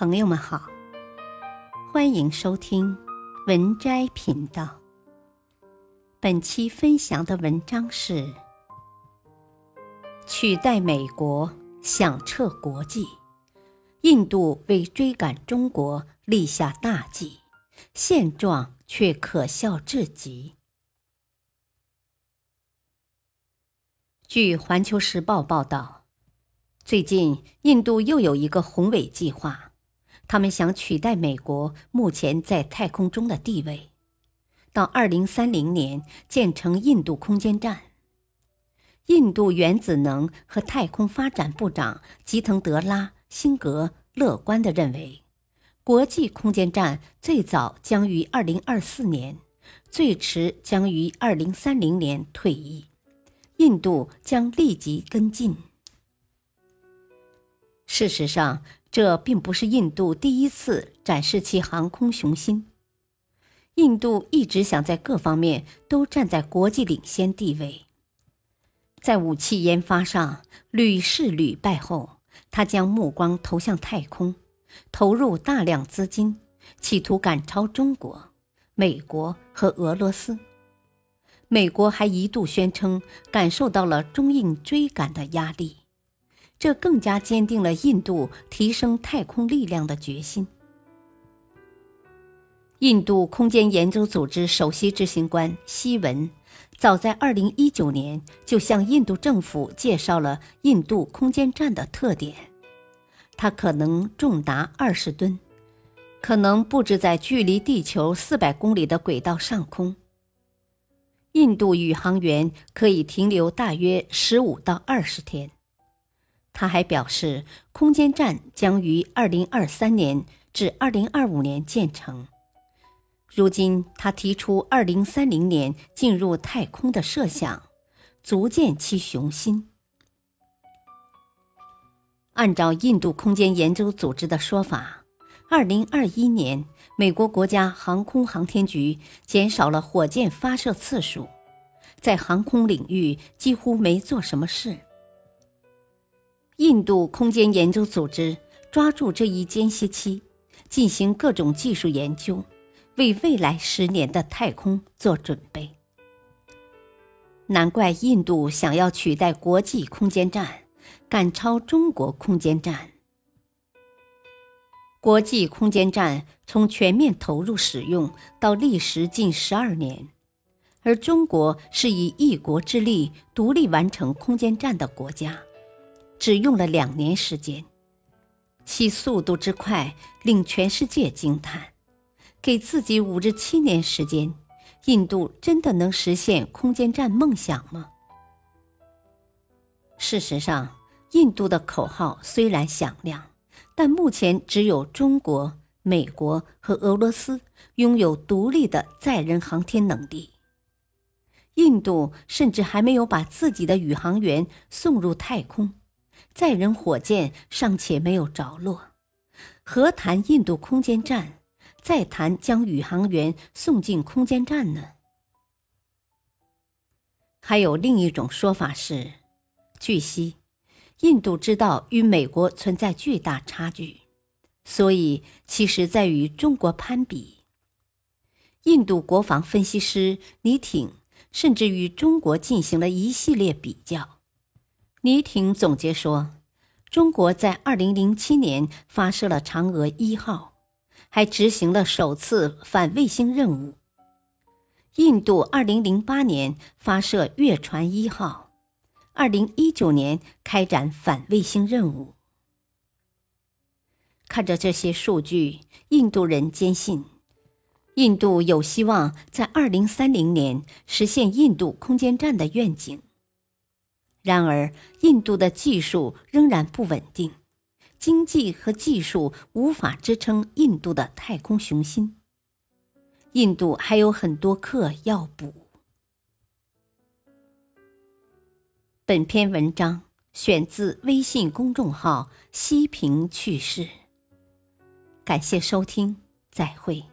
朋友们好，欢迎收听文摘频道。本期分享的文章是：取代美国，响彻国际，印度为追赶中国立下大计，现状却可笑至极。据《环球时报》报道，最近印度又有一个宏伟计划。他们想取代美国目前在太空中的地位，到二零三零年建成印度空间站。印度原子能和太空发展部长吉藤德拉·辛格乐观地认为，国际空间站最早将于二零二四年，最迟将于二零三零年退役，印度将立即跟进。事实上，这并不是印度第一次展示其航空雄心。印度一直想在各方面都站在国际领先地位。在武器研发上屡试屡败后，他将目光投向太空，投入大量资金，企图赶超中国、美国和俄罗斯。美国还一度宣称感受到了中印追赶的压力。这更加坚定了印度提升太空力量的决心。印度空间研究组织首席执行官希文，早在2019年就向印度政府介绍了印度空间站的特点：它可能重达20吨，可能布置在距离地球400公里的轨道上空。印度宇航员可以停留大约15到20天。他还表示，空间站将于二零二三年至二零二五年建成。如今，他提出二零三零年进入太空的设想，足见其雄心。按照印度空间研究组织的说法，二零二一年，美国国家航空航天局减少了火箭发射次数，在航空领域几乎没做什么事。印度空间研究组织抓住这一间歇期，进行各种技术研究，为未来十年的太空做准备。难怪印度想要取代国际空间站，赶超中国空间站。国际空间站从全面投入使用到历时近十二年，而中国是以一国之力独立完成空间站的国家。只用了两年时间，其速度之快令全世界惊叹。给自己五至七年时间，印度真的能实现空间站梦想吗？事实上，印度的口号虽然响亮，但目前只有中国、美国和俄罗斯拥有独立的载人航天能力。印度甚至还没有把自己的宇航员送入太空。载人火箭尚且没有着落，何谈印度空间站？再谈将宇航员送进空间站呢？还有另一种说法是，据悉，印度知道与美国存在巨大差距，所以其实在与中国攀比。印度国防分析师李挺甚至与中国进行了一系列比较。倪挺总结说：“中国在2007年发射了嫦娥一号，还执行了首次反卫星任务。印度2008年发射月船一号，2019年开展反卫星任务。看着这些数据，印度人坚信，印度有希望在2030年实现印度空间站的愿景。”然而，印度的技术仍然不稳定，经济和技术无法支撑印度的太空雄心。印度还有很多课要补。本篇文章选自微信公众号“西平趣事”，感谢收听，再会。